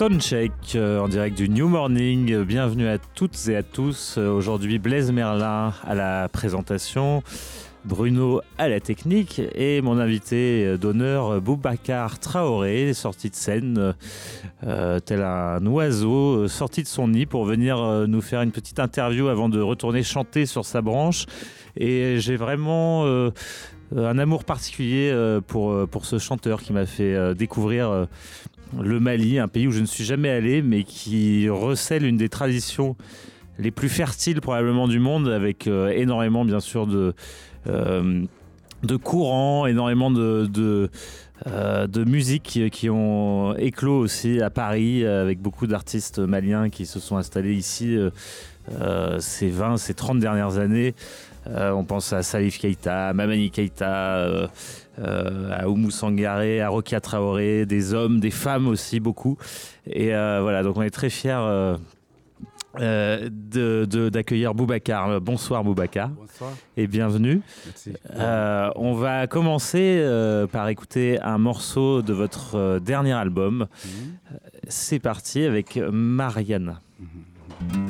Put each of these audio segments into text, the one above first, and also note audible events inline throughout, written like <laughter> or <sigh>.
Soundcheck euh, en direct du New Morning. Bienvenue à toutes et à tous. Euh, aujourd'hui, Blaise Merlin à la présentation. Bruno à la technique et mon invité d'honneur Boubacar Traoré, sorti de scène euh, tel un oiseau sorti de son nid pour venir nous faire une petite interview avant de retourner chanter sur sa branche. Et j'ai vraiment un amour particulier pour, pour ce chanteur qui m'a fait découvrir le Mali, un pays où je ne suis jamais allé, mais qui recèle une des traditions les plus fertiles probablement du monde, avec euh, énormément bien sûr de, euh, de courants, énormément de, de, euh, musiques qui, ont éclos aussi à Paris, avec beaucoup d'artistes maliens qui se sont installés ici ces 20, ces 30 dernières années. On pense à Salif Keita, à Mamani Keita, euh, à Oumou Sangaré, à Rokia Traoré, des hommes, des femmes aussi beaucoup. Et euh, voilà, donc on est très fiers. Euh, d'accueillir Boubacar. Bonsoir Boubacar. Bonsoir. Et bienvenue. Merci. on va commencer par écouter un morceau de votre dernier album. Mhm. C'est parti avec Marianne. Mhm.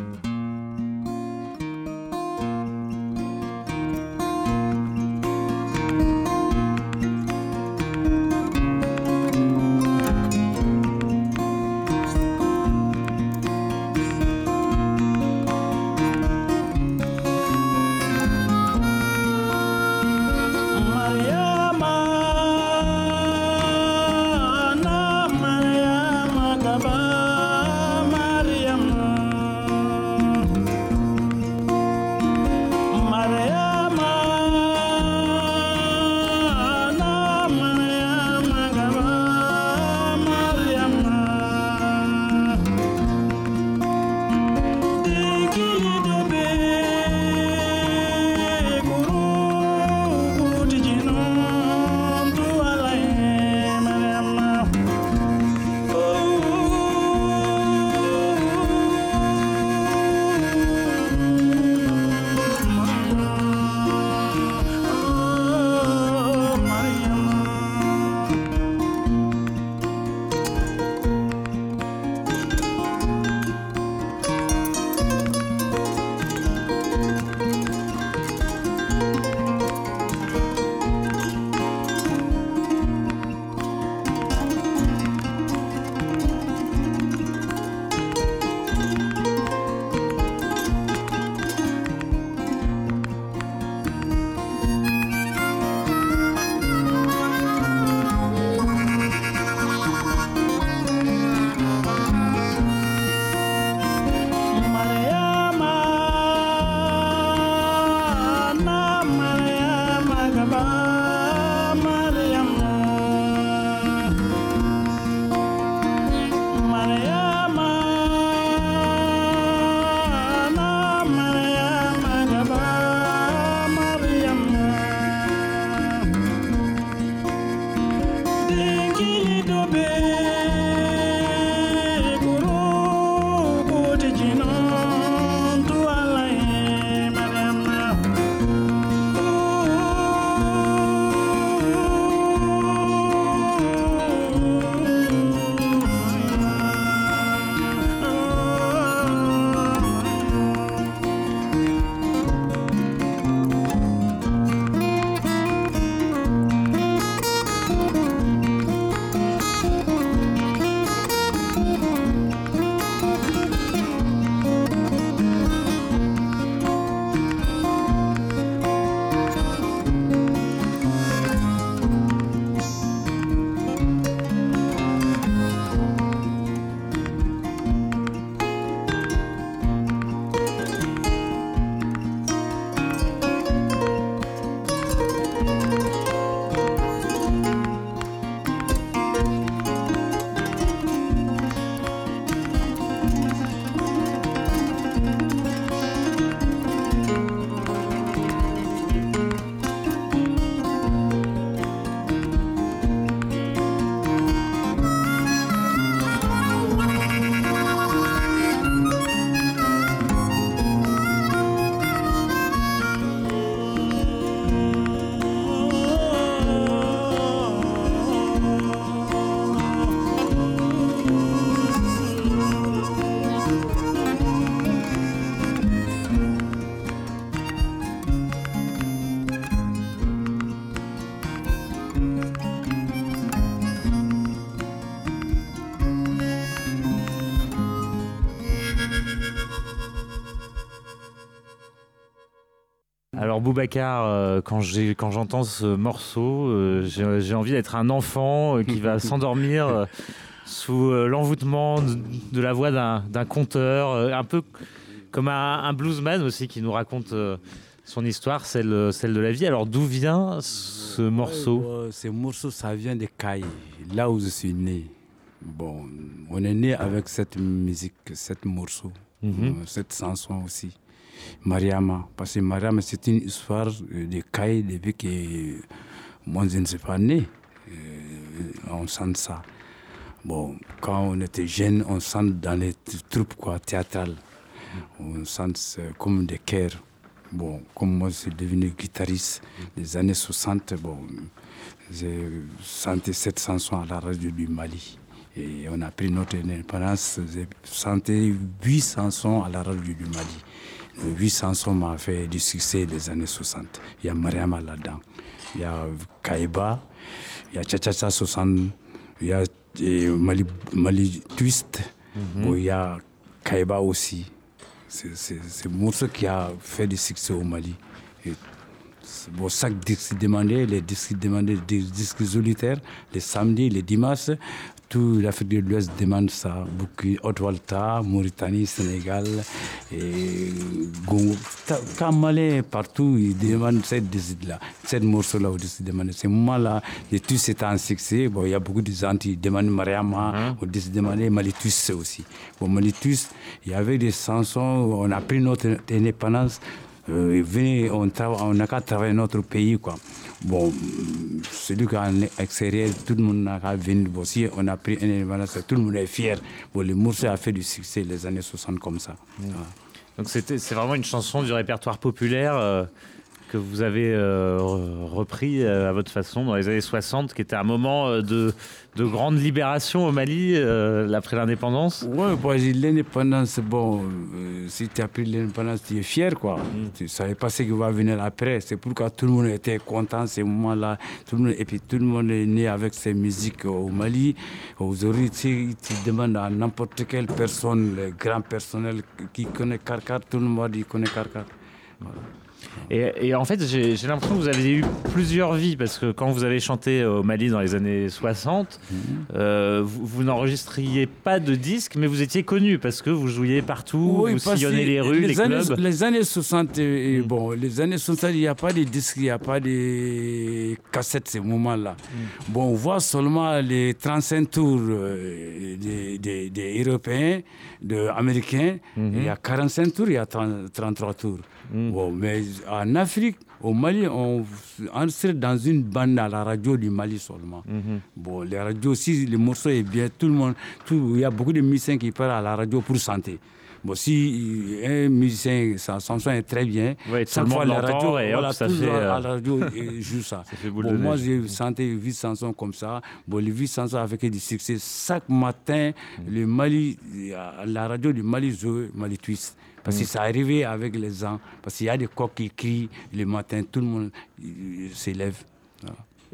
Alors Boubacar, quand j'entends ce morceau, j'ai envie d'être un enfant qui va <laughs> s'endormir sous l'envoûtement de, la voix d'un conteur, un peu comme un, bluesman aussi qui nous raconte son histoire, celle, celle de la vie. Alors d'où vient ce morceau? Ce morceau, ça vient de Caille, là où je suis né. Bon, on est né avec cette musique, cette morceau, mhm. euh, cette chanson aussi. Mariama, parce que Mariama, c'est une histoire de Caille depuis que moi je ne suis pas né. Euh, on sent ça. Bon, quand on était jeune, on sent dans les troupes quoi, théâtrales. On sent comme des chœurs. Bon, comme moi, je suis devenu guitariste des années 60, bon, j'ai chanté cette chanson à la radio du Mali. Et on a pris notre indépendance, j'ai chanté huit chansons à la radio du Mali. Huit chansons m'ont fait du succès des années 60. Il y a Mariama là-dedans, il y a Kaiba, il y a Cha 60, il y a Mali, Mali Twist, mhm. il y a Kaiba aussi. C'est morceau qui a fait du succès au Mali. Et bon, chaque disque demandé, les disques demandés, des disques solitaires, les samedis, les dimanches, tout l'Afrique de l'Ouest demande ça. Beaucoup, Haute-Volta, Mauritanie, Sénégal, et Congo. Quand Malais, partout, ils demandent cette disque-là, cette morceau-là, ils demandent. Ce moment-là, tout c'est un succès. Bon, il y a beaucoup de gens qui demandent Mariama, hein? ou ils demandent Malitus aussi. Bon, Malitus, il y avait des chansons, on a pris notre indépendance. Euh, venez, on n'a qu'à travailler notre pays, quoi. Bon, celui qui est en extérieur, tout le monde qu'à venir. Bon, si on a pris un événement, tout le monde est fier. Bon, le morceau a fait du succès les années 60 comme ça. Mmh. Donc c'est vraiment une chanson du répertoire populaire. Euh, que vous avez euh, repris euh, à votre façon dans les années 60, qui était un moment euh, de, de grande libération au Mali après l'indépendance? Oui, bon, l'indépendance, bon, si tu as pris l'indépendance, tu es fier, quoi. Mm. Tu ne savais pas ce qui va venir après. C'est pourquoi tout le monde était content ces moments-là. Et puis tout le monde est né avec ses musiques au Mali. Aujourd'hui, tu, tu demandes à n'importe quelle personne, le grand personnel qui connaît Karkar, tout le monde dit connaît Karkar. Voilà. Et, en fait, j'ai l'impression que vous avez eu plusieurs vies, parce que quand vous avez chanté au Mali dans les années 60, mhm. euh, vous, n'enregistriez pas de disques, mais vous étiez connu, parce que vous jouiez partout, vous sillonnez les rues, les, années, clubs. Les années 60, mhm. bon, les années 60, il n'y a pas de disques, il n'y a pas de cassettes, ces moments-là. Mhm. Bon, on voit seulement les 35 tours euh, des, Européens, des Américains, il y a 45 tours, il y a 33 tours. Bon, mais en Afrique, au Mali, on enregistre dans une bande à la radio du Mali seulement. Mhm. Bon, les radios, si le morceau est bien, tout le monde, tout, il y a beaucoup de musiciens qui parlent à la radio pour santé. Bon, si un musicien, son son est très bien, ouais, chaque fois la radio, et hop, ça fait, à la radio joue ça. ça bon, moi, j'ai chanté huit chansons comme ça. Bon, les huit chansons avec du succès. Chaque matin, mhm. le Mali, la radio du Mali joue Mali Twist. Parce que mm. ça arrivait avec les gens. Parce qu'il y a des coqs qui crient le matin, tout le monde s'élève.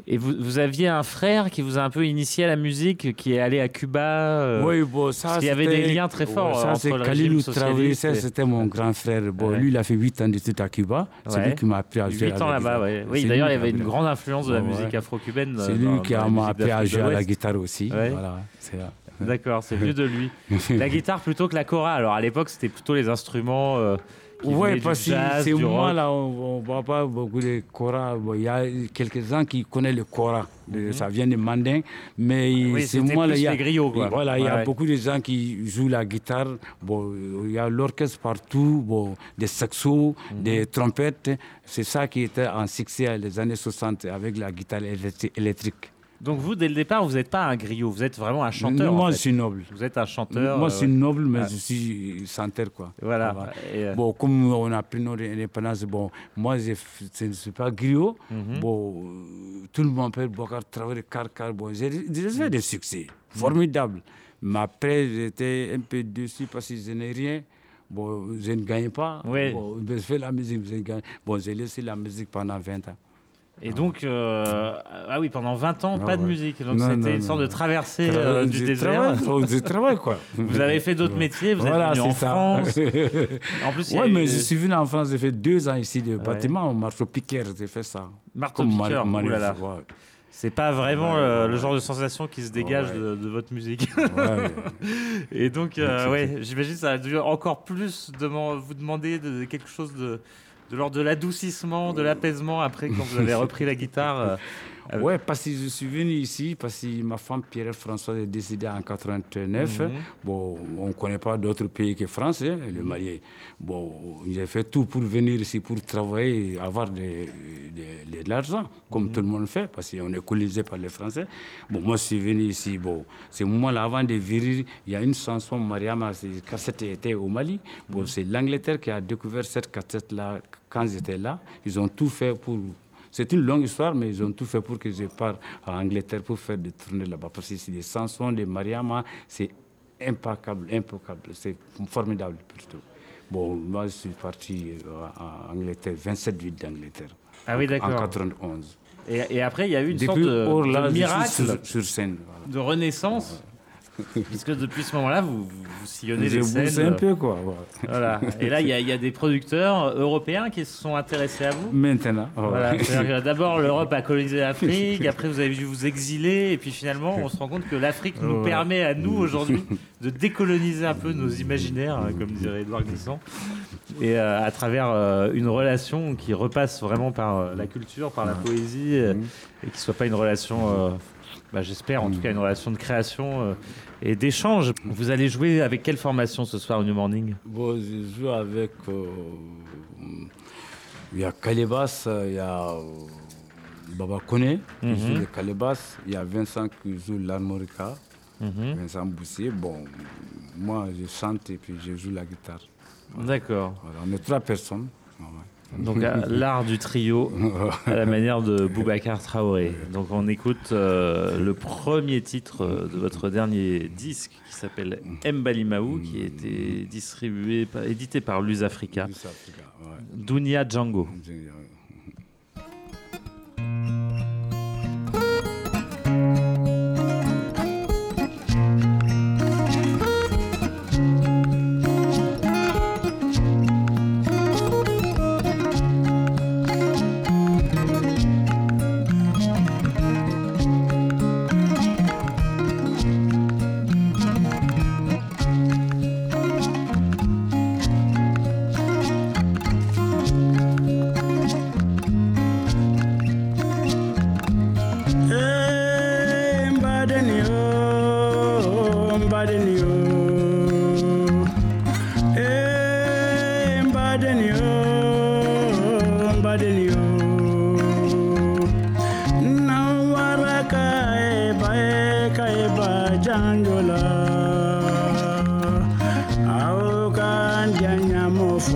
Et vous, vous, aviez un frère qui vous a un peu initié à la musique, qui est allé à Cuba euh, Oui, bon, ça. Parce qu'il y avait des liens très forts. ça, c'est Khalilou Traoré, c'était mon grand frère. Bon, lui, il a fait 8 ans d'études à Cuba. C'est lui qui m'a appris à jouer. 8 ans là-bas, oui. Oui, d'ailleurs, il y avait une grande influence de la musique afro-cubaine. C'est lui qui m'a appris à jouer à la guitare aussi. Voilà, c'est <laughs> D'accord, c'est mieux de lui. <laughs> la guitare plutôt que la cora. Alors à l'époque, c'était plutôt les instruments. Euh, oui, parce que c'est moi là, on ne voit pas beaucoup de kora. Il y a quelques-uns qui connaissent le kora. Mhm. Ça vient des mandins. Mais c'est moi là. Il y a, griots, quoi. Voilà, il y a beaucoup de gens qui jouent la guitare. Bon, il y a l'orchestre partout, bon, des saxos, mhm. des trompettes. C'est ça qui était en succès les années 60 avec la guitare électrique. Donc vous, dès le départ, vous n'êtes pas un griot, vous êtes vraiment un chanteur. Moi, je suis noble. Vous êtes un chanteur. Moi, je suis noble, mais je suis chanteur, quoi. Voilà. Euh, bon, comme on a pris notre indépendance, bon, moi, je ne suis pas griot. Mhm. Bon, euh, tout le monde peut Bokar travailler car, car, bon, j'ai fait des succès formidables. Mais après, j'étais un peu déçu parce que je n'ai rien. Bon, je ne gagne pas. Oui. Bon, je fais la musique, je gagne. Bon, j'ai laissé la musique pendant 20 ans. Et donc, euh, ah oui, pendant 20 ans, pas de musique. Donc c'était une sorte de traversée euh, du désert. Du travail, quoi. <laughs> Vous avez fait d'autres métiers, vous êtes venu en France. <laughs> en plus, oui, mais je suis venu en France, j'ai fait deux ans ici de bâtiment, au marteau-piqueur, j'ai fait ça. Marteau-piqueur, c'est pas vraiment le, genre de sensation qui se dégage de, votre musique. <laughs> Et donc, euh, ouais, j'imagine ça a dû encore plus vous demander de, quelque chose de, de l'ordre de l'adoucissement, de l'apaisement après quand vous avez repris la guitare. Euh, ouais, parce que je suis venu ici, parce que ma femme Pierre-Françoise est décédée en 89. Mhm. Bon, on ne connaît pas d'autres pays que France, hein, le Mali. Bon, j'ai fait tout pour venir ici, pour travailler, avoir de, de, l'argent, comme mhm. tout le monde fait, parce qu'on est colonisé par les Français. Bon, moi, je suis venu ici. Bon, c'est moi-là, avant de venir, il y a une chanson, Mariama, cassette était au Mali. Bon, mhm. c'est l'Angleterre qui a découvert cette cassette-là quand j'étais là. Ils ont tout fait pour c'est une longue histoire, mais ils ont tout fait pour que je parte en Angleterre pour faire des tournées là-bas. Parce que c'est des chansons de Mariama, c'est impeccable, impeccable, c'est formidable plutôt. Bon, moi je suis parti euh, en Angleterre, 27 villes d'Angleterre. Ah oui, d'accord. En 91. Et, après, il y a eu une sorte de, miracle sur, scène, de renaissance. <laughs> Puisque depuis ce moment-là, vous, vous, sillonnez les scènes. un peu, quoi. Voilà. Et là, il y, a des producteurs européens qui se sont intéressés à vous? Maintenant. D'abord, <laughs> l'Europe a colonisé l'Afrique, <laughs> après, vous avez dû vous exiler, et puis finalement, on se rend compte que l'Afrique nous permet à nous, aujourd'hui, de décoloniser un peu nos imaginaires, hein, comme dirait Edouard Glissant, et euh, à travers euh, une relation qui repasse vraiment par euh, la culture, par la poésie, et qui ne soit pas une relation bah, j'espère en tout cas une relation de création euh, et d'échange. Vous allez jouer avec quelle formation ce soir au New Morning? Bon, Je joue avec. Euh, il y a Calebas, il y a euh, Baba Kone qui joue mhm. le Calebas, il y a Vincent qui joue l'harmonica, mhm. Vincent Boussier. Bon, moi je chante et puis je joue la guitare. D'accord. on est trois personnes. Donc <laughs> l'art du trio à la manière de Boubacar Traoré. Donc on écoute euh, le premier titre euh, de votre dernier disque qui s'appelle Mbalimaou qui a été distribué, édité par Luz Africa. Dunia Django.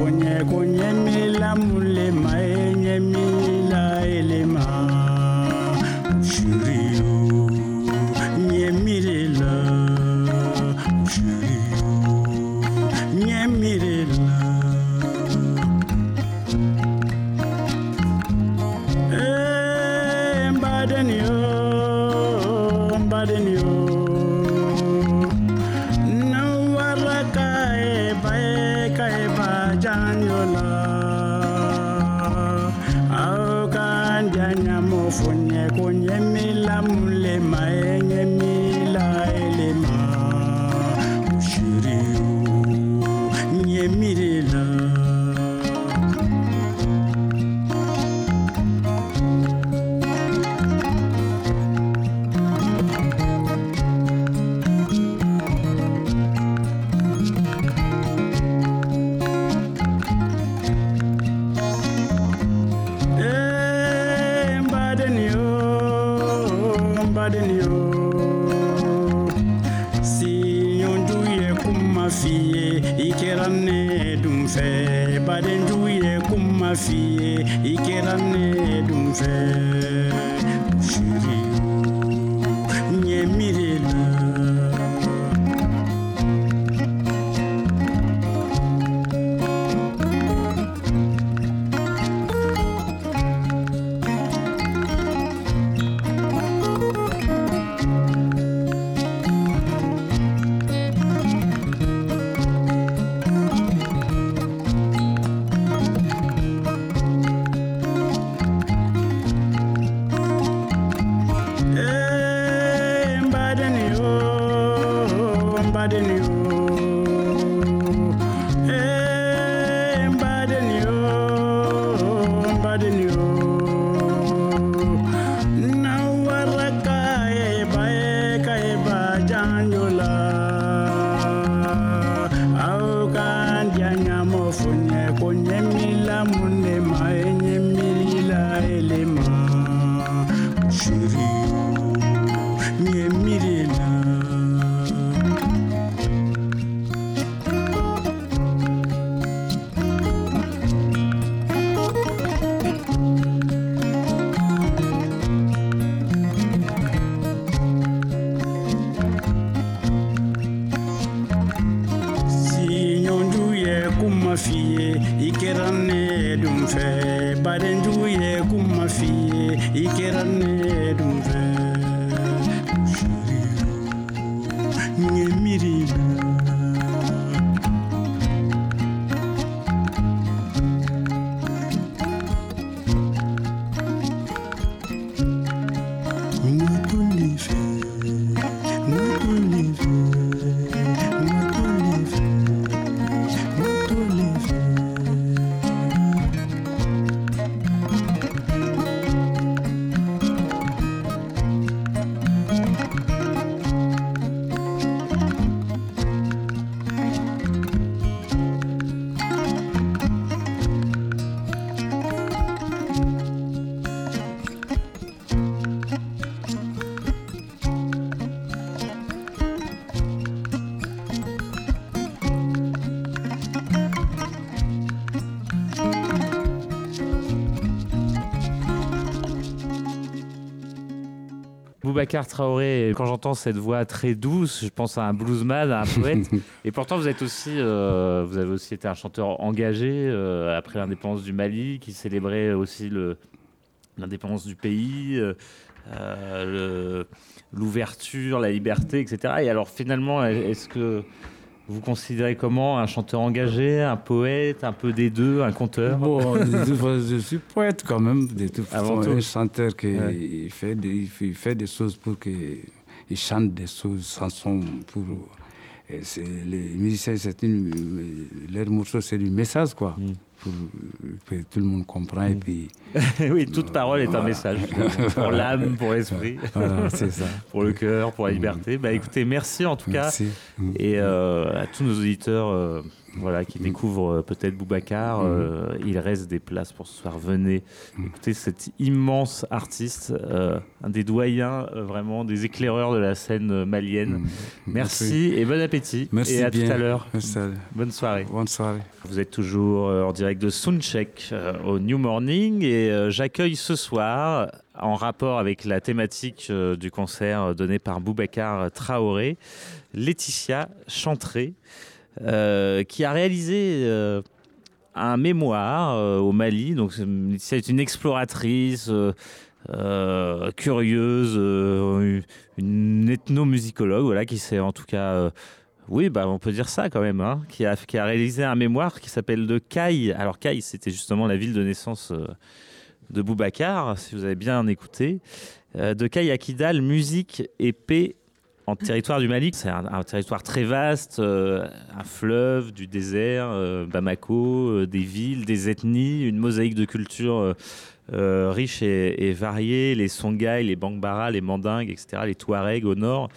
kunye kunye mai. Boubacar Traoré, quand j'entends cette voix très douce, je pense à un bluesman, à un poète. <laughs> et pourtant, vous êtes aussi, euh, vous avez aussi été un chanteur engagé euh, après l'indépendance du Mali, qui célébrait aussi l'indépendance du pays, euh, l'ouverture, la liberté, etc. Et alors, finalement, est-ce que vous considérez comment Un chanteur engagé, un poète, un peu des deux, un conteur Bon, je suis poète quand même, de toute façon, un chanteur qui fait, des, il fait des choses pour que il chante des choses, chansons pour. les musiciens, c'est une, leur morceau, c'est du message, quoi. Mm pour que tout le monde comprenne. Et puis, <laughs> oui, toute parole est un message pour l'âme, <laughs> pour l'esprit, <laughs> pour le cœur, pour la liberté. Bah, écoutez, merci en tout cas. Mm. Et euh, à tous nos auditeurs euh, voilà, qui découvrent euh, peut-être Boubacar, il reste des places pour ce soir. Venez écoutez cet immense artiste, un des doyens vraiment, des éclaireurs de la scène malienne. Merci, et bon appétit. Merci et à tout à l'heure. Bonne soirée. Bonne soirée. Vous êtes toujours en direct de Soundcheck euh, au New Morning et euh, j'accueille ce soir, en rapport avec la thématique euh, du concert donné par Boubacar Traoré, Laetitia Chantré, qui a réalisé un mémoire au Mali. Donc, c'est une exploratrice. curieuse, une ethnomusicologue, voilà, qui s'est en tout cas oui, bah, on peut dire ça quand même, hein, qui, a, réalisé un mémoire qui s'appelle De Caille. Alors Caille, c'était justement la ville de naissance euh, de Boubacar, si vous avez bien écouté. Euh, de Caille à Kidal, musique et paix en territoire du Mali. C'est un, territoire très vaste, euh, un fleuve, du désert, Bamako, des villes, des ethnies, une mosaïque de cultures riche et, et, variée, les Songhai, les Bangbara, les Mandingues, etc., les Touaregs au nord.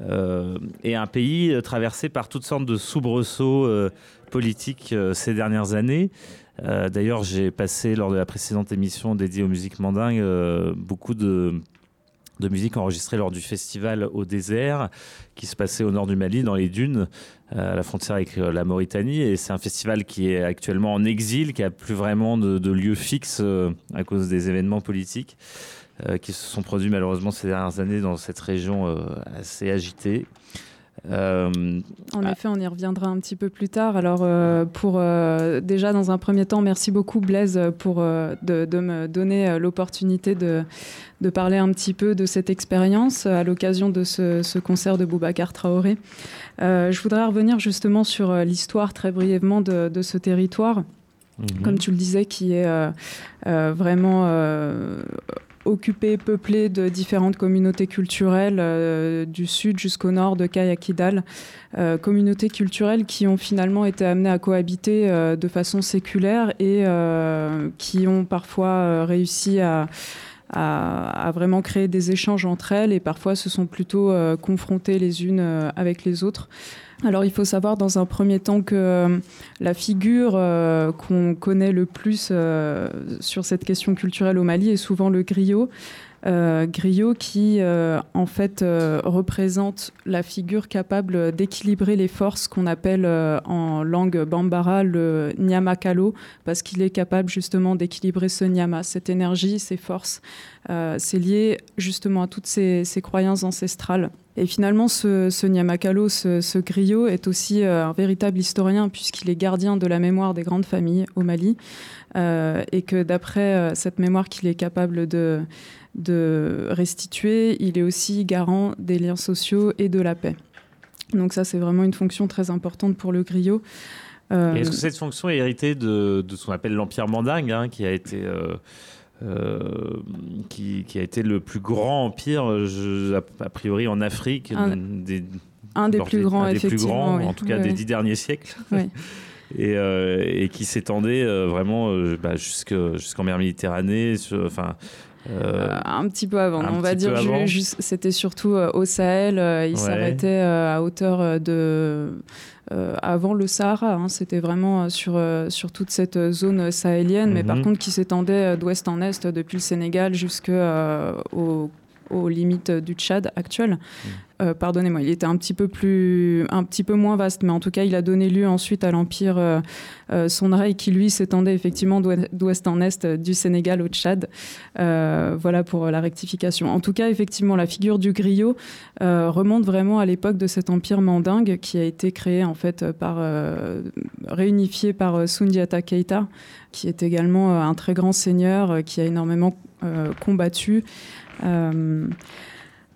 Euh, et un pays euh, traversé par toutes sortes de soubresauts euh, politiques ces dernières années. D'ailleurs, j'ai passé lors de la précédente émission dédiée aux musiques mandingues beaucoup de, de musique enregistrée lors du festival au désert qui se passait au nord du Mali, dans les dunes, à la frontière avec la Mauritanie. Et c'est un festival qui est actuellement en exil, qui a plus vraiment de, de lieu fixe à cause des événements politiques. Euh, qui se sont produits malheureusement ces dernières années dans cette région euh, assez agitée. Euh, en effet, on y reviendra un petit peu plus tard. Alors, pour déjà dans un premier temps, merci beaucoup Blaise pour de, me donner l'opportunité de, de, parler un petit peu de cette expérience à l'occasion de ce, concert de Boubacar Traoré. je voudrais revenir justement sur l'histoire très brièvement de, de ce territoire. Mhm. Comme tu le disais, qui est vraiment occupé, peuplé de différentes communautés culturelles du sud jusqu'au nord de Kayakidal, communautés culturelles qui ont finalement été amenées à cohabiter de façon séculaire et qui ont parfois réussi à à, vraiment créer des échanges entre elles et parfois se sont plutôt euh, confrontées les unes euh, avec les autres. Alors il faut savoir dans un premier temps que euh, la figure qu'on connaît le plus sur cette question culturelle au Mali est souvent le griot. Euh, griot qui euh, en fait euh, représente la figure capable d'équilibrer les forces qu'on appelle en langue bambara le nyamakalo parce qu'il est capable justement d'équilibrer ce nyama, cette énergie, ces forces. c'est lié justement à toutes ces, croyances ancestrales. Et finalement, ce, ce Nyamakalo, ce, ce, griot, est aussi un véritable historien puisqu'il est gardien de la mémoire des grandes familles au Mali et que d'après cette mémoire qu'il est capable de, de restituer, il est aussi garant des liens sociaux et de la paix. Donc ça, c'est vraiment une fonction très importante pour le griot. Euh, est-ce que cette fonction est héritée de, ce qu'on appelle l'Empire mandingue, hein, qui, a été, euh, euh, qui, a été le plus grand empire, a, priori, en Afrique Un des, un des plus grands, des plus grands, en tout cas des dix derniers siècles. <laughs> Et, qui s'étendait vraiment bah, jusqu'en mer Méditerranée, enfin un petit peu avant, on va dire. C'était surtout euh, au Sahel. Euh, il s'arrêtait à hauteur de. avant le Sahara, hein. c'était vraiment sur, sur toute cette zone sahélienne, mais par mhm. contre qui s'étendait d'ouest en est depuis le Sénégal jusqu'au aux limites du Tchad actuel. Mm. Euh, pardonnez-moi, il était un petit peu plus, un petit peu moins vaste, mais en tout cas, il a donné lieu ensuite à l'empire euh, euh qui lui s'étendait effectivement d'ouest en est du Sénégal au Tchad. Euh, voilà pour la rectification. En tout cas, effectivement, la figure du griot remonte vraiment à l'époque de cet empire mandingue qui a été créé en fait par réunifié par Sundiata Keita, qui est également un très grand seigneur qui a énormément combattu. Euh,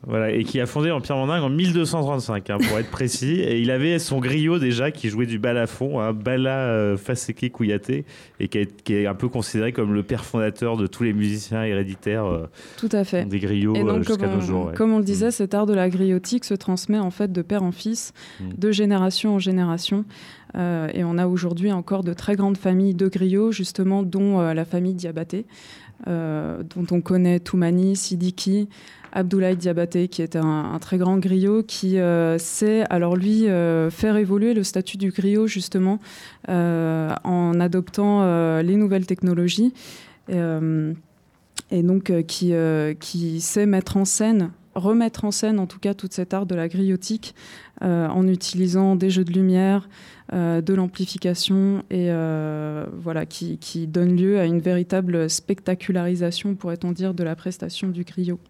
voilà, et qui a fondé l'Empire Mandingue en 1235, hein, pour être précis. Et il avait son griot déjà qui jouait du balafon, un hein, Bala euh, Faseke Kouyaté, et qui est, un peu considéré comme le père fondateur de tous les musiciens héréditaires. Euh, Tout à fait. Des griots jusqu'à nos jours. Comme on le disait, mm. cet art de la griotique se transmet en fait de père en fils, mm. de génération en génération. et on a aujourd'hui encore de très grandes familles de griots, justement, dont la famille Diabaté. Euh, dont on connaît Toumani, Sidiki, Abdoulaye Diabaté, qui est un, très grand griot, qui euh, sait, alors lui, euh, faire évoluer le statut du griot, justement, en adoptant les nouvelles technologies. et donc, qui, qui sait mettre en scène remettre en scène en tout cas toute cette art de la griotique en utilisant des jeux de lumière, euh, de l'amplification et euh, voilà, qui, donne lieu à une véritable spectacularisation, pourrait-on dire, de la prestation du griot.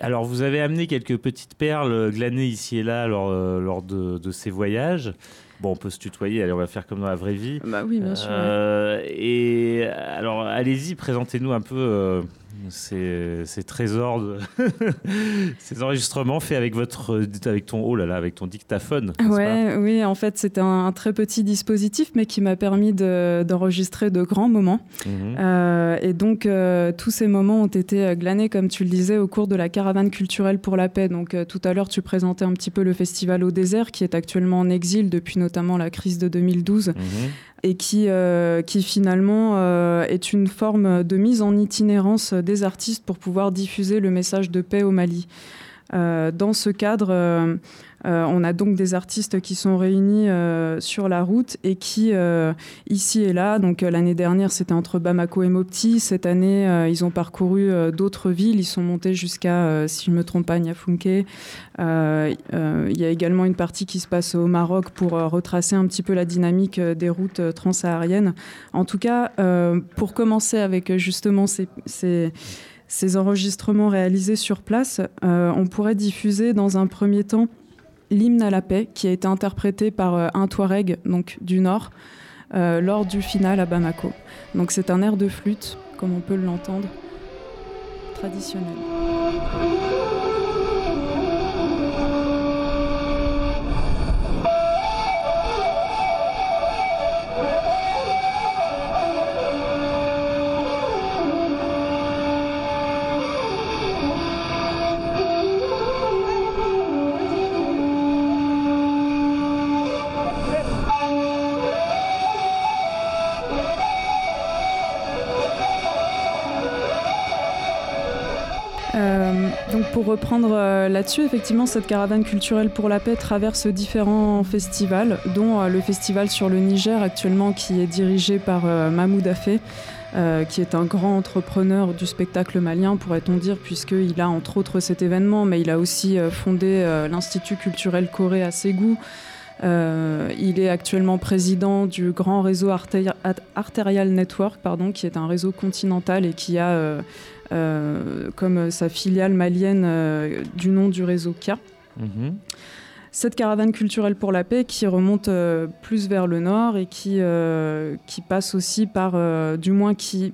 Alors, vous avez amené quelques petites perles glanées ici et là lors, euh, lors de, ces voyages. Bon, on peut se tutoyer, allez, on va faire comme dans la vraie vie. Bah oui, bien sûr. Et alors, allez-y, présentez-nous un peu ces, trésors, de <laughs> ces enregistrements faits avec votre, avec ton, oh là là, avec ton dictaphone. Ouais, oui, en fait, c'était un, très petit dispositif, mais qui m'a permis d'enregistrer de, grands moments. Mhm. Euh, et donc, euh, tous ces moments ont été glanés, comme tu le disais, au cours de la caravane culturelle pour la paix. Donc, euh, tout à l'heure, tu présentais un petit peu le festival au désert, qui est actuellement en exil depuis notamment la crise de 2012 et qui, euh, finalement euh, est une forme de mise en itinérance des artistes pour pouvoir diffuser le message de paix au Mali. Euh, dans ce cadre, euh, on a donc des artistes qui sont réunis euh, sur la route et qui, euh, ici et là, donc l'année dernière c'était entre Bamako et Mopti, cette année ils ont parcouru d'autres villes, ils sont montés jusqu'à, si je ne me trompe pas, Niafunke. Il y a également une partie qui se passe au Maroc pour retracer un petit peu la dynamique des routes transsahariennes. En tout cas, pour commencer avec justement ces, ces enregistrements réalisés sur place, on pourrait diffuser dans un premier temps l'hymne à la paix qui a été interprété par euh, un Touareg donc du Nord euh, lors du final à Bamako. Donc c'est un air de flûte, comme on peut l'entendre, traditionnel. Pour reprendre là-dessus, effectivement, cette caravane culturelle pour la paix traverse différents festivals, dont le festival sur le Niger actuellement qui est dirigé par Mahmoud Afé. qui est un grand entrepreneur du spectacle malien, pourrait-on dire, puisqu'il a entre autres cet événement, mais il a aussi fondé l'Institut culturel Corée à Ségou, euh, il est actuellement président du grand réseau Arterial Network, pardon, qui est un réseau continental et qui a euh, euh, comme sa filiale malienne du nom du réseau K. Mhm. Cette caravane culturelle pour la paix qui remonte plus vers le nord et qui, qui passe aussi par, du moins qui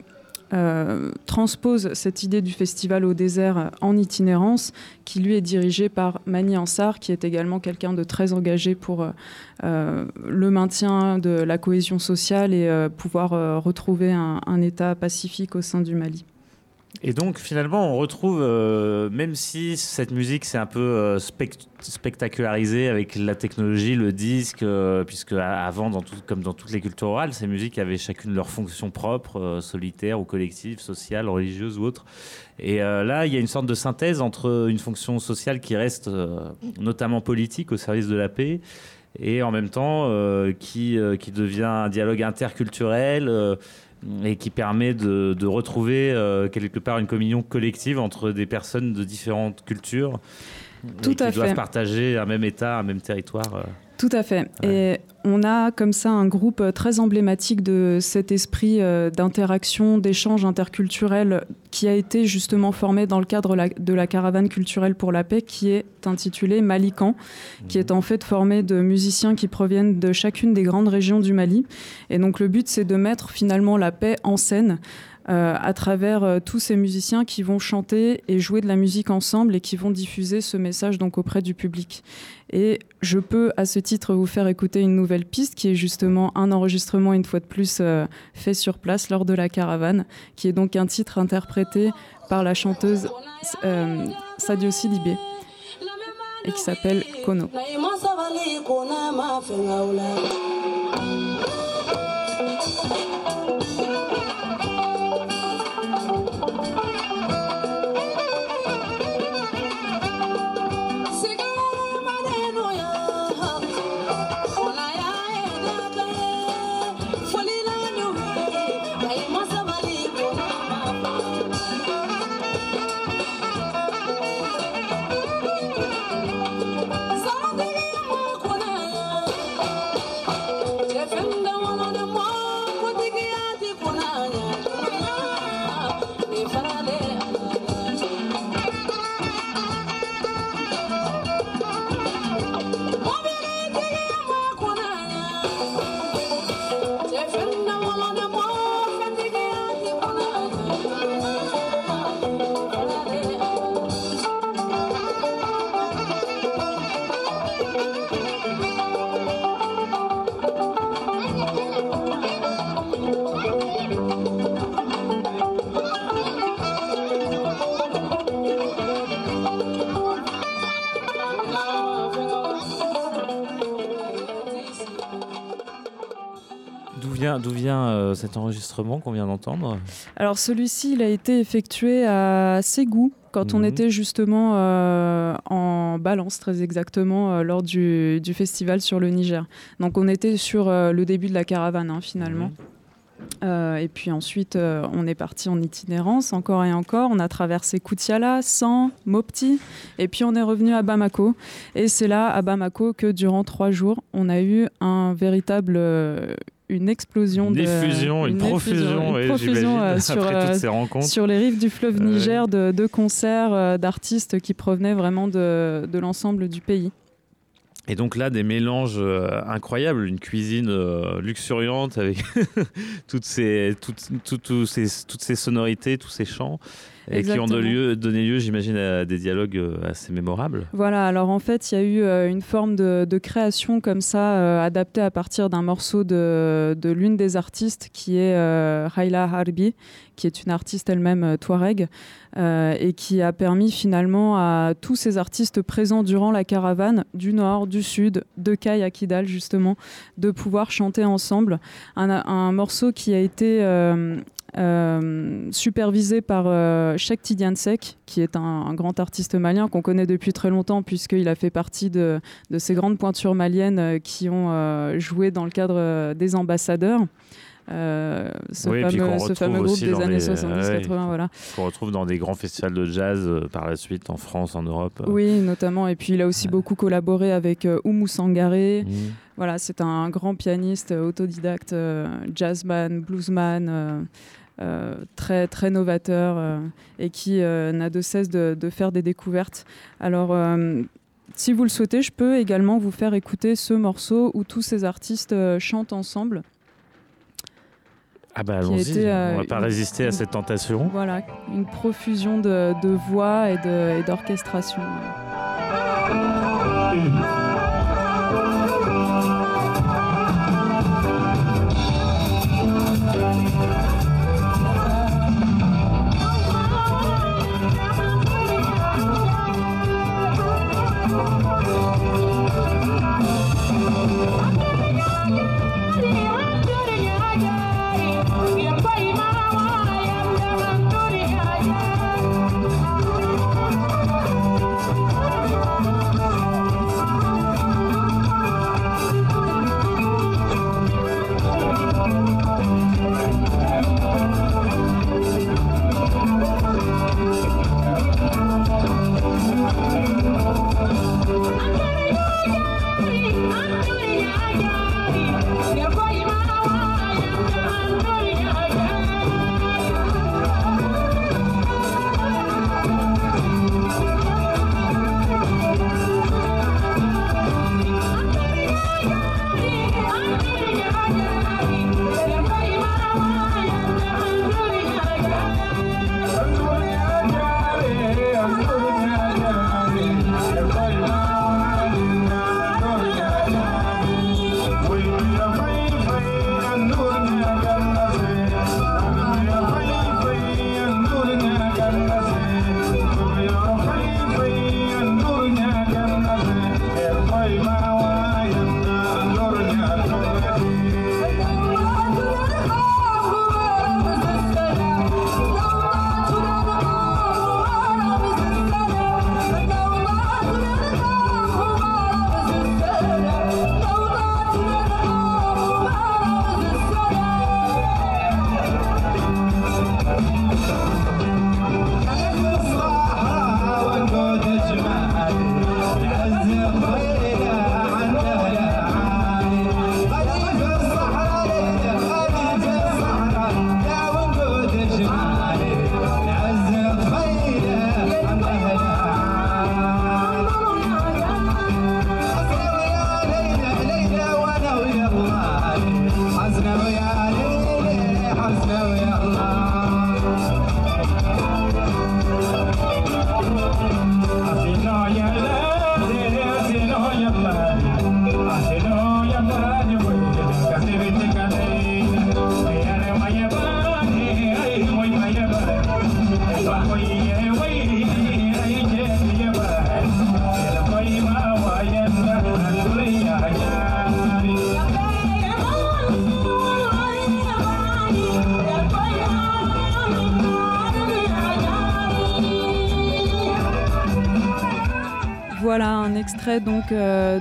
euh, transpose cette idée du festival au désert en itinérance, qui lui est dirigé par Mani Ansar, qui est également quelqu'un de très engagé pour euh, le maintien de la cohésion sociale et euh, pouvoir retrouver un État pacifique au sein du Mali. Et donc finalement, on retrouve, euh, même si cette musique c'est un peu euh, spectacularisé avec la technologie, le disque, euh, puisque avant, comme dans toutes les cultures orales, ces musiques avaient chacune leur fonction propre, solitaire ou collective, sociale, religieuse ou autre. Et là, il y a une sorte de synthèse entre une fonction sociale qui reste notamment politique au service de la paix et en même temps qui devient un dialogue interculturel et qui permet de, retrouver euh, quelque part une communion collective entre des personnes de différentes cultures Tout qui doivent partager un même État, un même territoire. Tout à fait. Et on a comme ça un groupe euh, très emblématique de cet esprit euh, d'interaction, d'échange interculturel qui a été justement formé dans le cadre de la caravane culturelle pour la paix qui est intitulé Malican, qui est en fait formé de musiciens qui proviennent de chacune des grandes régions du Mali. Et donc le but c'est de mettre finalement la paix en scène à travers euh, tous ces musiciens qui vont chanter et jouer de la musique ensemble et qui vont diffuser ce message donc auprès du public. Et je peux à ce titre vous faire écouter une nouvelle piste qui est justement un enregistrement une fois de plus euh, fait sur place lors de la caravane, qui est donc un titre interprété par la chanteuse Sadio Sidibé et qui s'appelle Kono. Cet enregistrement qu'on vient d'entendre Alors celui-ci, il a été effectué à Ségou, quand on mhm. était justement euh, en balance, très exactement, euh, lors du, festival sur le Niger. Donc on était sur le début de la caravane, hein, finalement. Mhm. et puis ensuite, on est parti en itinérance, encore et encore. On a traversé Koutiala, San, Mopti, et puis on est revenu à Bamako. Et c'est là, à Bamako, que durant trois jours, on a eu un véritable une explosion, une de, effusion, une, profusion, euh, sur, après toutes ces rencontres. sur les rives du fleuve Niger de, concerts euh, d'artistes qui provenaient vraiment de, de l'ensemble du pays. Et donc là, des mélanges euh, incroyables, une cuisine luxuriante avec <laughs> toutes, ces, toutes, toutes, ces, toutes ces sonorités, tous ces chants et qui ont donné lieu, donné lieu j'imagine, à des dialogues euh, assez mémorables. Voilà, alors en fait, il y a eu euh, une forme de, création comme ça, euh, adaptée à partir d'un morceau de, de l'une des artistes qui est Haila Harbi, qui est une artiste elle-même touareg, et qui a permis finalement à tous ces artistes présents durant la caravane, du nord, du sud, de Kai à Kidal justement, de pouvoir chanter ensemble. Un, un morceau qui a été supervisé par Cheikh Tidiansek, qui est un, grand artiste malien qu'on connaît depuis très longtemps, puisqu'il a fait partie de, de, ces grandes pointures maliennes qui ont joué dans le cadre des ambassadeurs. Euh, ce, fameux, ce, fameux, groupe des années 70-80. voilà. Qu'on retrouve dans des grands festivals de jazz euh, par la suite en France, en Europe. Oui, notamment. Et puis il a aussi beaucoup collaboré avec euh, Oumou Sangaré. Mmh. Voilà, c'est un grand pianiste autodidacte, jazzman, bluesman. très très novateur et qui n'a de cesse de, de, faire des découvertes. Alors, si vous le souhaitez, je peux également vous faire écouter ce morceau où tous ces artistes chantent ensemble. Ah bah allons-y, on va euh, pas résister à cette tentation. Voilà, une profusion de, de voix et d'orchestration. Donc euh,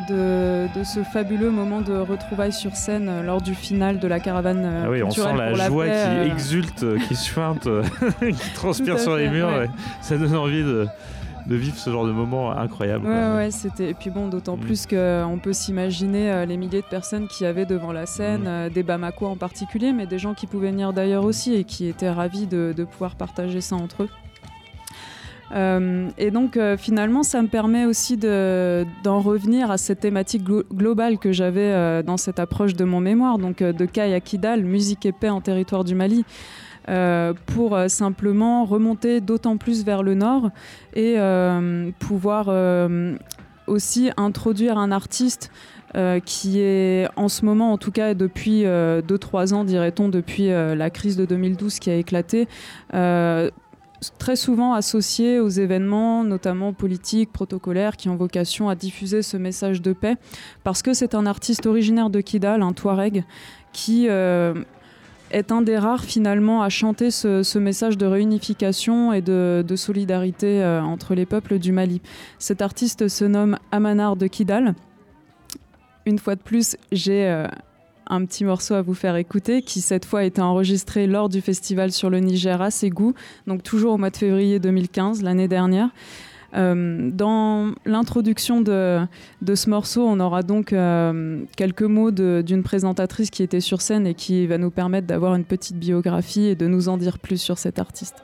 de, ce fabuleux moment de retrouvailles sur scène euh, lors du final de la caravane. Euh, ah oui, on sent la joie qui exulte, qui suinte, <laughs> qui transpire sur les murs. Ça donne envie de, vivre ce genre de moment incroyable. Ouais, ouais, c'était. Et puis bon, d'autant mm. plus qu'on peut s'imaginer les milliers de personnes qui avaient devant la scène, mm. des Bamako en particulier, mais des gens qui pouvaient venir d'ailleurs aussi et qui étaient ravis de pouvoir partager ça entre eux. Euh, et donc euh, finalement, ça me permet aussi d'en revenir à cette thématique globale que j'avais euh, dans cette approche de mon mémoire, donc de Kaya Kidal, musique et paix en territoire du Mali. pour simplement remonter d'autant plus vers le nord et pouvoir aussi introduire un artiste qui est en ce moment, en tout cas depuis 2-3 ans, dirait-on, depuis la crise de 2012 qui a éclaté, très souvent associé aux événements, notamment politiques, protocolaires, qui ont vocation à diffuser ce message de paix, parce que c'est un artiste originaire de Kidal, un Touareg, qui, euh, est un des rares finalement à chanter ce, message de réunification et de, solidarité euh, entre les peuples du Mali. Cet artiste se nomme Amanar de Kidal. Une fois de plus, j'ai euh, un petit morceau à vous faire écouter qui cette fois a été enregistré lors du festival sur le Niger à Ségou, donc toujours au mois de février 2015, l'année dernière. Euh, dans l'introduction de, ce morceau, on aura donc euh, quelques mots d'une présentatrice qui était sur scène et qui va nous permettre d'avoir une petite biographie et de nous en dire plus sur cet artiste.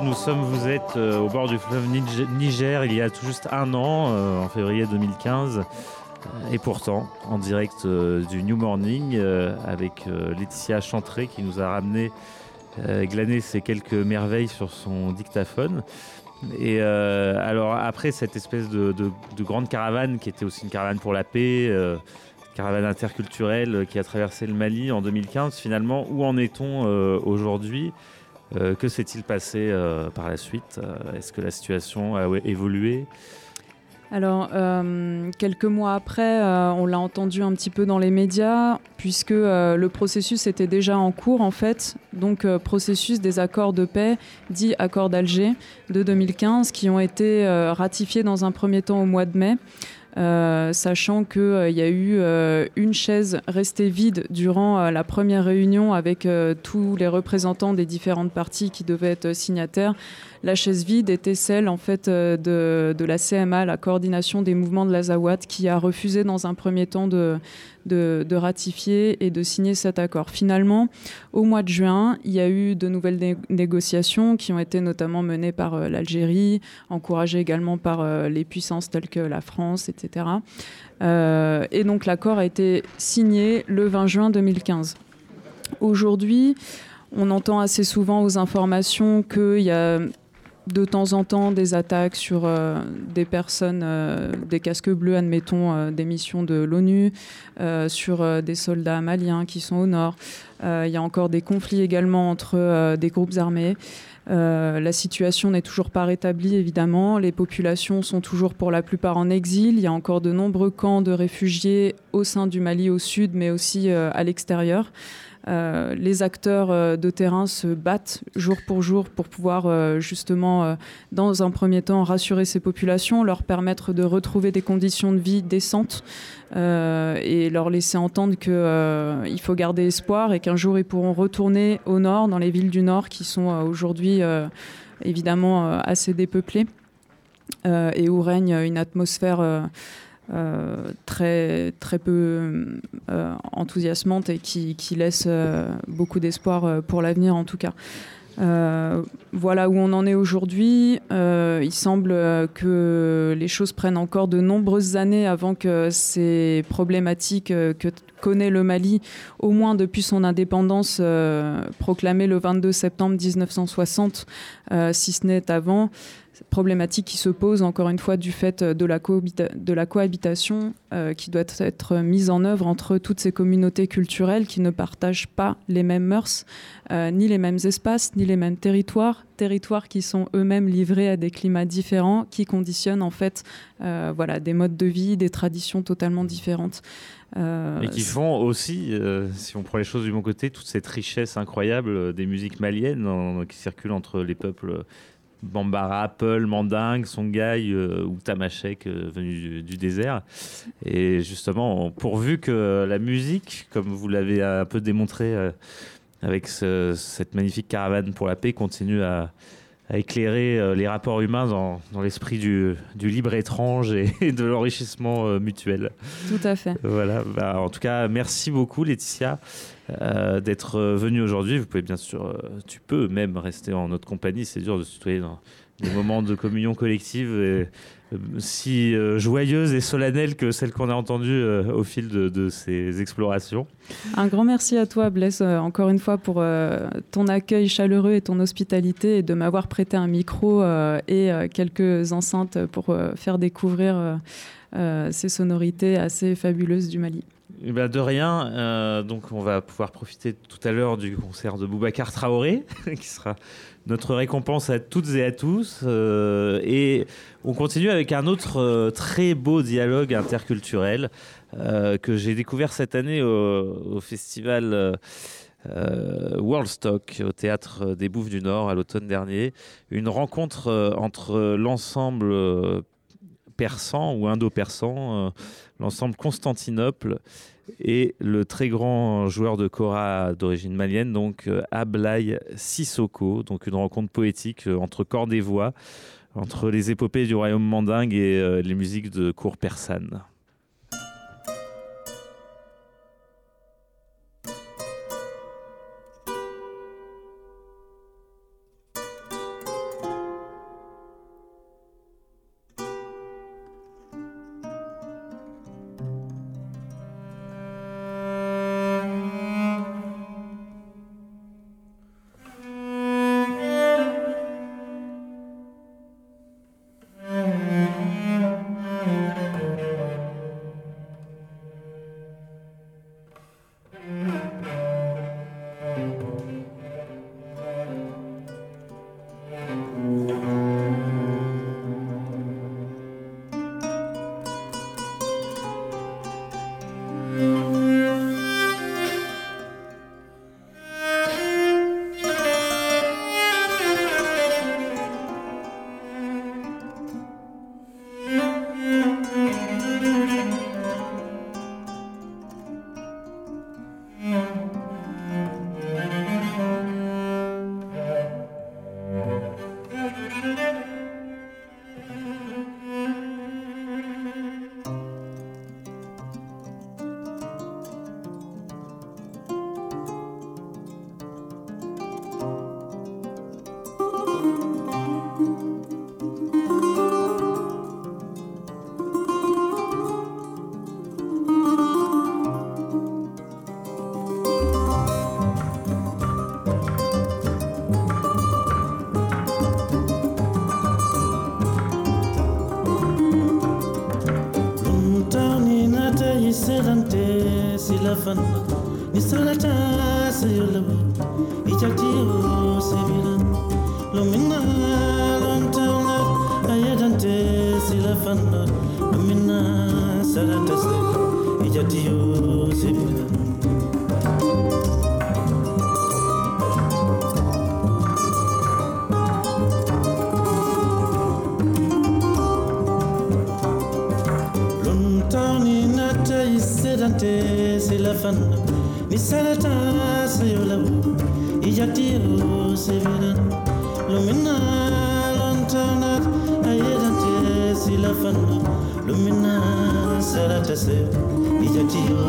Le Mali vous êtes euh, au bord du fleuve Niger il y a tout juste un an, euh, en février 2015. Euh, et pourtant, en direct du New Morning, avec Laetitia Chantré qui nous a ramené, glané ces quelques merveilles sur son dictaphone. Et alors après cette espèce de, de, grande caravane qui était aussi une caravane pour la paix, caravane interculturelle qui a traversé le Mali en 2015, finalement, où en est-on aujourd'hui? Euh, que s'est-il passé euh, par la suite euh, Est-ce que la situation a évolué? Alors, quelques mois après, on l'a entendu un petit peu dans les médias, puisque le processus était déjà en cours, en fait. Donc, processus des accords de paix, dits accords d'Alger de 2015, qui ont été ratifiés dans un premier temps au mois de mai. Sachant qu'il y a eu une chaise restée vide durant la première réunion avec tous les représentants des différentes parties qui devaient être signataires. La chaise vide était celle en fait euh, de, la CMA, la coordination des mouvements de l'Azawad, qui a refusé dans un premier temps de, ratifier et de signer cet accord. Finalement, au mois de juin, il y a eu de nouvelles négociations qui ont été notamment menées par euh, l'Algérie, encouragées également par euh, les puissances telles que la France, etc. et donc l'accord a été signé le 20 juin 2015. Aujourd'hui, on entend assez souvent aux informations qu'il y a de temps en temps des attaques sur euh, des personnes, euh, des casques bleus, admettons, euh, des missions de l'ONU, sur des soldats maliens qui sont au nord. Il y a encore des conflits également entre des groupes armés. la situation n'est toujours pas rétablie, évidemment. Les populations sont toujours pour la plupart en exil. Il y a encore de nombreux camps de réfugiés au sein du Mali au sud, mais aussi à l'extérieur. Euh, les acteurs euh, de terrain se battent jour pour jour pour pouvoir euh, justement, dans un premier temps, rassurer ces populations, leur permettre de retrouver des conditions de vie décentes et leur laisser entendre qu'il faut garder espoir et qu'un jour ils pourront retourner au nord, dans les villes du nord qui sont aujourd'hui évidemment assez dépeuplées et où règne une atmosphère très, très peu euh, enthousiasmante et qui, qui laisse euh, beaucoup d'espoir pour l'avenir en tout cas. voilà où on en est aujourd'hui. il semble que les choses prennent encore de nombreuses années avant que ces problématiques que connaît le Mali, au moins depuis son indépendance proclamée le 22 septembre 1960, si ce n'est avant, problématique qui se pose encore une fois du fait de la, de la cohabitation euh, qui doit être mise en œuvre entre toutes ces communautés culturelles qui ne partagent pas les mêmes mœurs, euh, ni les mêmes espaces, ni les mêmes territoires, territoires qui sont eux-mêmes livrés à des climats différents, qui conditionnent en fait euh, voilà, des modes de vie, des traditions totalement différentes. Et qui font aussi, si on prend les choses du bon côté, toute cette richesse incroyable des musiques maliennes qui circulent entre les peuples Bambara, Apple, Mandingue, Songhai euh, ou Tamashek euh, venu du, désert. Et justement, pourvu que la musique, comme vous l'avez un peu démontré euh, avec cette magnifique caravane pour la paix, continue à, éclairer les rapports humains dans, l'esprit du, libre étrange et, <laughs> de l'enrichissement mutuel. Tout à fait. Voilà. Bah, en tout cas, merci beaucoup, Laetitia. Euh, d'être euh, venu aujourd'hui. Vous pouvez bien sûr, euh, tu peux même rester en notre compagnie. C'est dur de se tutoyer dans des moments de communion collective si joyeuses et solennelles que celles qu'on a entendues au fil de, ces explorations. Un grand merci à toi, Blaise, encore une fois pour ton accueil chaleureux et ton hospitalité et de m'avoir prêté un micro et quelques enceintes pour faire découvrir ces sonorités assez fabuleuses du Mali. Eh ben, de rien. Euh, donc, on va pouvoir profiter tout à l'heure du concert de Boubacar Traoré, <laughs> qui sera notre récompense à toutes et à tous. Euh, et on continue avec un autre euh, très beau dialogue interculturel que j'ai découvert cette année au, festival. Worldstock au théâtre des Bouffes du Nord à l'automne dernier. Une rencontre entre l'ensemble persan ou indo-persan l'ensemble Constantinople et le très grand joueur de kora d'origine malienne, donc euh, Ablai Sissoko, donc une rencontre poétique euh, entre corps et voix, entre les épopées du royaume mandingue et euh, les musiques de cour persane. fana lumina sera tase ijati yo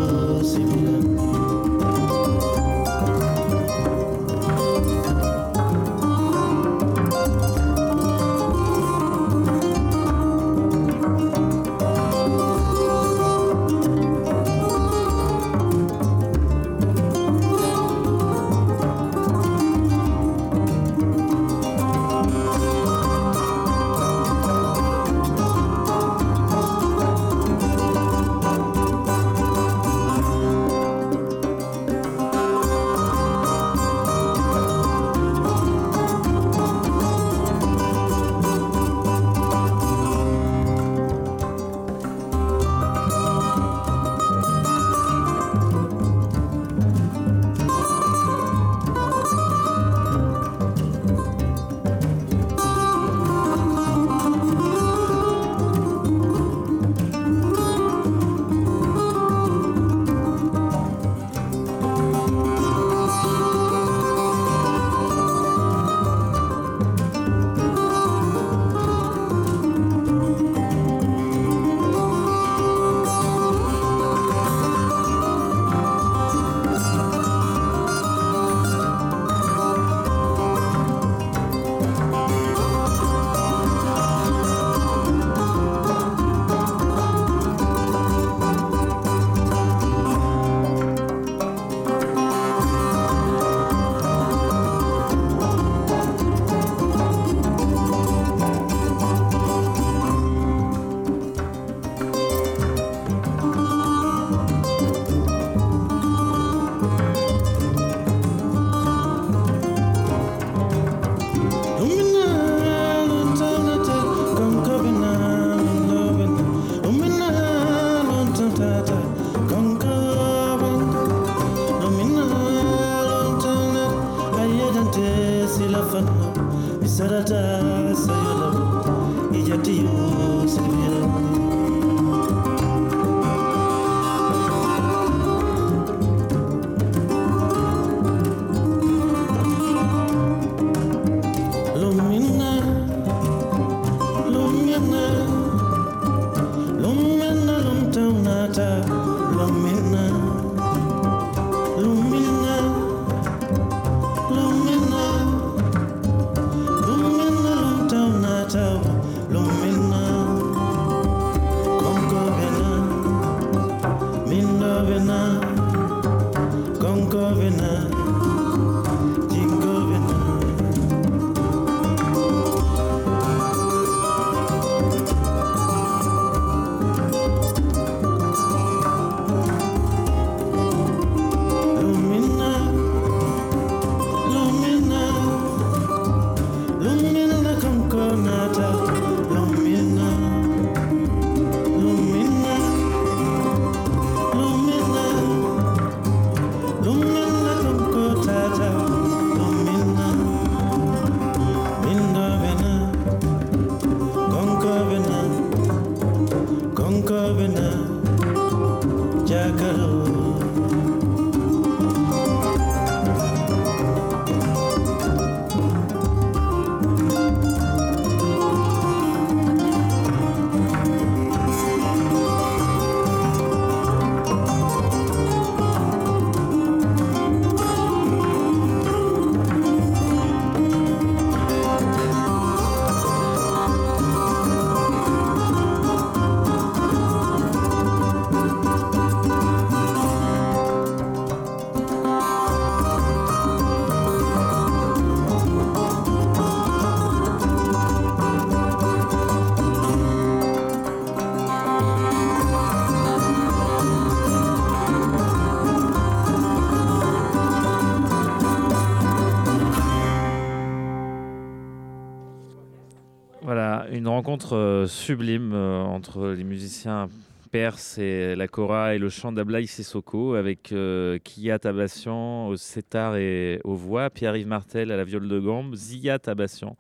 rencontre sublime entre les musiciens perse et la kora et le chant d'Ablaï Sissoko avec euh, Kia Tabassian au setar et aux voix, Pierre-Yves Martel à la viole de gambe, Zia Tabassian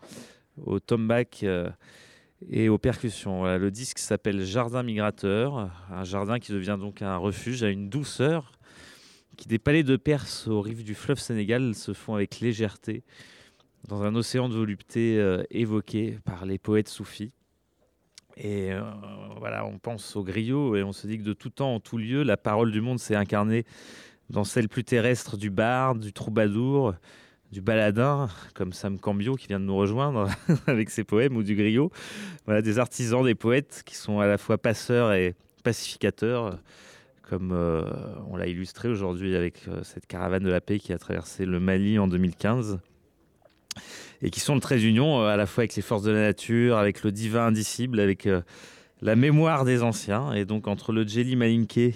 au tombak euh, et aux percussions. le disque s'appelle Jardin migrateur, un jardin qui devient donc un refuge à une douceur qui des palais de Perse aux rives du fleuve Sénégal se font avec légèreté dans un océan de volupté euh, évoqué par les poètes soufis. Et euh, voilà, on pense au griot et on se dit que de tout temps, en tout lieu, la parole du monde s'est incarnée dans celle plus terrestre du bar, du troubadour, du baladin, comme Sam Cambio qui vient de nous rejoindre <laughs> avec ses poèmes, ou du griot. Voilà, des artisans, des poètes qui sont à la fois passeurs et pacificateurs, comme euh, on l'a illustré aujourd'hui avec euh, cette caravane de la paix qui a traversé le Mali en 2015 et qui sont de très union euh, à la fois avec les forces de la nature, avec le divin indicible, avec euh, la mémoire des anciens. Et donc entre le Djeli Malinké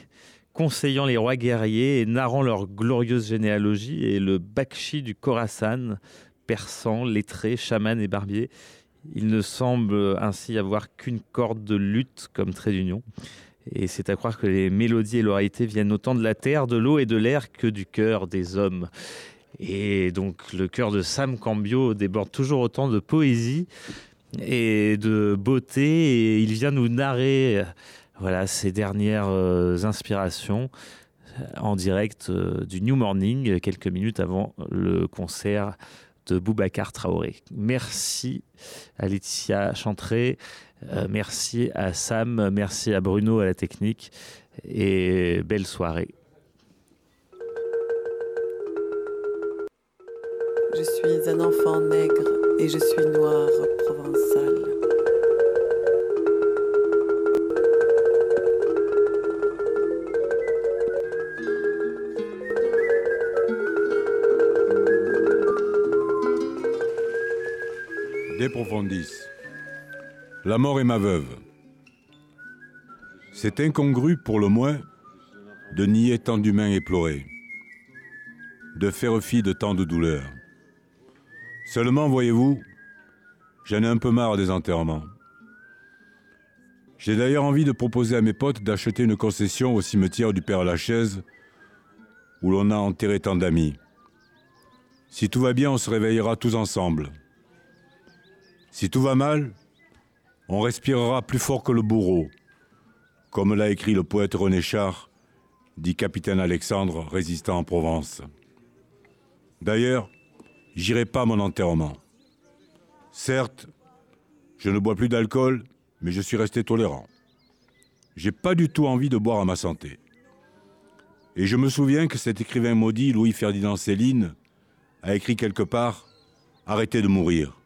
conseillant les rois guerriers et narrant leur glorieuse généalogie et le Bakshi du Khorasan, persan, lettré, chaman et barbier, il ne semble ainsi avoir qu'une corde de lutte comme trait d'union. Et c'est à croire que les mélodies et l'oralité viennent autant de la terre, de l'eau et de l'air que du cœur des hommes. Et donc le cœur de Sam Cambio déborde toujours autant de poésie et de beauté. Et il vient nous narrer euh, voilà, ses dernières euh, inspirations euh, en direct du New Morning, quelques minutes avant le concert de Boubacar Traoré. Merci à Laetitia Chantré, merci à Sam, merci à Bruno à la technique et belle soirée. Je suis un enfant nègre et je suis noir provençal. Déprofondis. La mort est ma veuve. C'est incongru pour le moins de nier tant d'humains éplorés, de faire fi de tant de douleurs. Seulement, voyez-vous, j'en ai un peu marre des enterrements. J'ai d'ailleurs envie de proposer à mes potes d'acheter une concession au cimetière du Père Lachaise, où l'on a enterré tant d'amis. Si tout va bien, on se réveillera tous ensemble. Si tout va mal, on respirera plus fort que le bourreau, comme l'a écrit le poète René Char, dit capitaine Alexandre, résistant en Provence. D'ailleurs, j'irai pas à mon enterrement. Certes, je ne bois plus d'alcool, mais je suis resté tolérant. J'ai pas du tout envie de boire à ma santé. Et je me souviens que cet écrivain maudit, Louis-Ferdinand Céline, a écrit quelque part Arrêtez de mourir.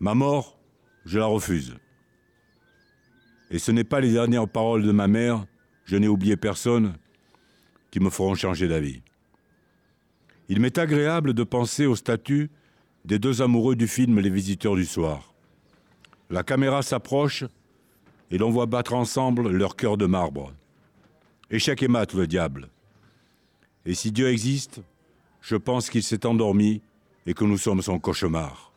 Ma mort, je la refuse. Et ce n'est pas les dernières paroles de ma mère, je n'ai oublié personne, qui me feront changer d'avis. Il m'est agréable de penser au statut des deux amoureux du film Les Visiteurs du Soir. La caméra s'approche et l'on voit battre ensemble leur cœur de marbre. Échec et mat, le diable. Et si Dieu existe, je pense qu'il s'est endormi et que nous sommes son cauchemar.